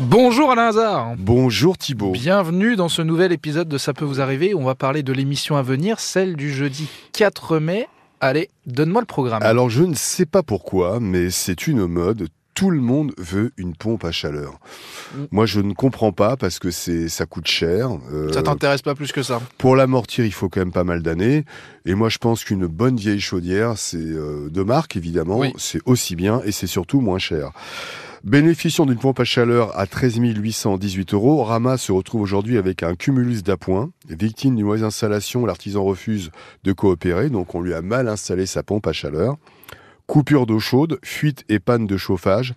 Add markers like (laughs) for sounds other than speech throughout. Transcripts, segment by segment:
Bonjour Alain Hazard Bonjour Thibault. Bienvenue dans ce nouvel épisode de Ça peut vous arriver. On va parler de l'émission à venir, celle du jeudi 4 mai. Allez, donne-moi le programme. Alors je ne sais pas pourquoi, mais c'est une mode. Tout le monde veut une pompe à chaleur. Mm. Moi, je ne comprends pas parce que c'est ça coûte cher. Euh, Ça t'intéresse pas plus que ça pour l'amortir, il faut quand même pas mal d'années. Et moi, je pense qu'une bonne vieille chaudière, c'est euh, de marque évidemment, Oui. c'est aussi bien et c'est surtout moins cher. Bénéficiant d'une pompe à chaleur à 13 818 euros, Rama se retrouve aujourd'hui avec un cumulus d'appoint. Victime d'une mauvaise installation, l'artisan refuse de coopérer, donc on lui a mal installé sa pompe à chaleur. Coupure d'eau chaude, fuite et panne de chauffage.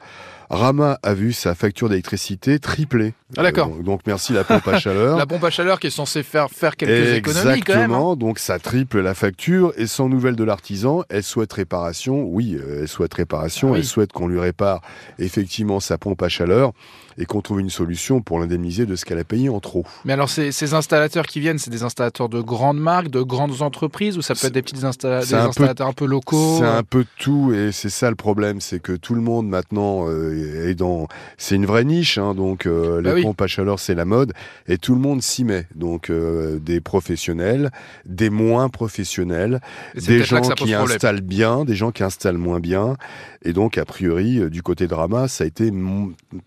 Rama a vu sa facture d'électricité tripler. Ah, d'accord. Euh, donc, donc merci la pompe à (laughs) chaleur. La pompe à chaleur qui est censée faire, faire quelques économies quand même. hein. Exactement, donc ça triple la facture et sans nouvelle de l'artisan, elle souhaite réparation, oui, euh, elle souhaite réparation, Ah oui. elle souhaite qu'on lui répare effectivement sa pompe à chaleur et qu'on trouve une solution pour l'indemniser de ce qu'elle a payé en trop. Mais alors, ces, ces installateurs qui viennent, c'est des installateurs de grandes marques, de grandes entreprises, ou ça peut être des petits installa- c'est des un peu- installateurs un peu locaux C'est un peu de tout et c'est ça le problème, c'est que tout le monde maintenant euh, est dans... C'est une vraie niche, hein, donc euh, Bah les oui. pompes à chaleur c'est la mode et tout le monde s'y met. Donc euh, des professionnels, des moins professionnels, Et des gens qui installent bien, des gens qui installent moins bien. Et donc, a priori, euh, du côté de Rama, ça a été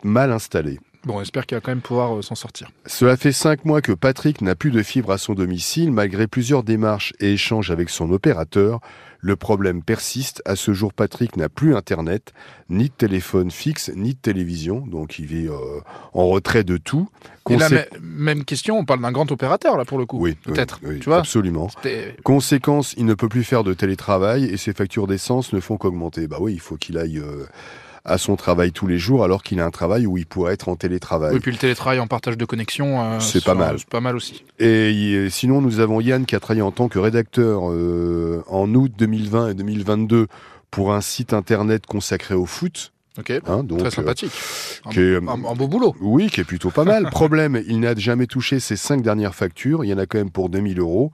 mal installé. Bon, on espère qu'il va quand même pouvoir euh, s'en sortir. Cela fait cinq mois que Patrick n'a plus de fibre à son domicile, malgré plusieurs démarches et échanges avec son opérateur. Le problème persiste. À ce jour, Patrick n'a plus Internet, ni de téléphone fixe, ni de télévision. Donc, il vit euh, en retrait de tout. Et là, même question, on parle d'un grand opérateur là pour le coup. oui, peut-être. oui, tu vois absolument. Conséquence, il ne peut plus faire de télétravail et ses factures d'essence ne font qu'augmenter. Bah oui, il faut qu'il aille euh, à son travail tous les jours alors qu'il a un travail où il pourrait être en télétravail. Oui, puis le télétravail en partage de connexion, euh, C'est pas mal. C'est pas mal aussi. Et y- sinon, nous avons Yann qui a travaillé en tant que rédacteur euh, en août 2020 et 2022 pour un site internet consacré au foot. Ok, hein, donc, très euh, sympathique. Un, qui est- un- un beau boulot. Oui, qui est plutôt pas mal. (laughs) Problème, il n'a jamais touché ses cinq dernières factures. Il y en a quand même pour 2000 euros.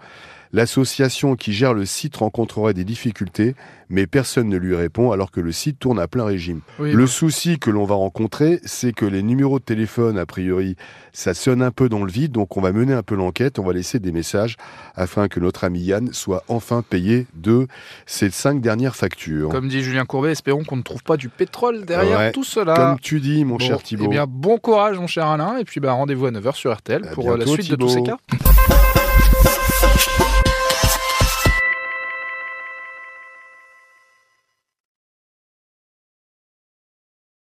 L'association qui gère le site rencontrerait des difficultés, mais personne ne lui répond alors que le site tourne à plein régime. Oui, Le souci que l'on va rencontrer, c'est que les numéros de téléphone, a priori, ça sonne un peu dans le vide, donc on va mener un peu l'enquête, on va laisser des messages afin que notre ami Yann soit enfin payé de ses cinq dernières factures. Comme dit Julien Courbet, espérons qu'on ne trouve pas du pétrole derrière Ouais, tout cela. Comme tu dis, mon Bon, cher Thibault. Eh bien, bon courage, mon cher Alain. Et puis, bah, rendez-vous à 9h sur RTL À pour euh, la suite de tous ces cas.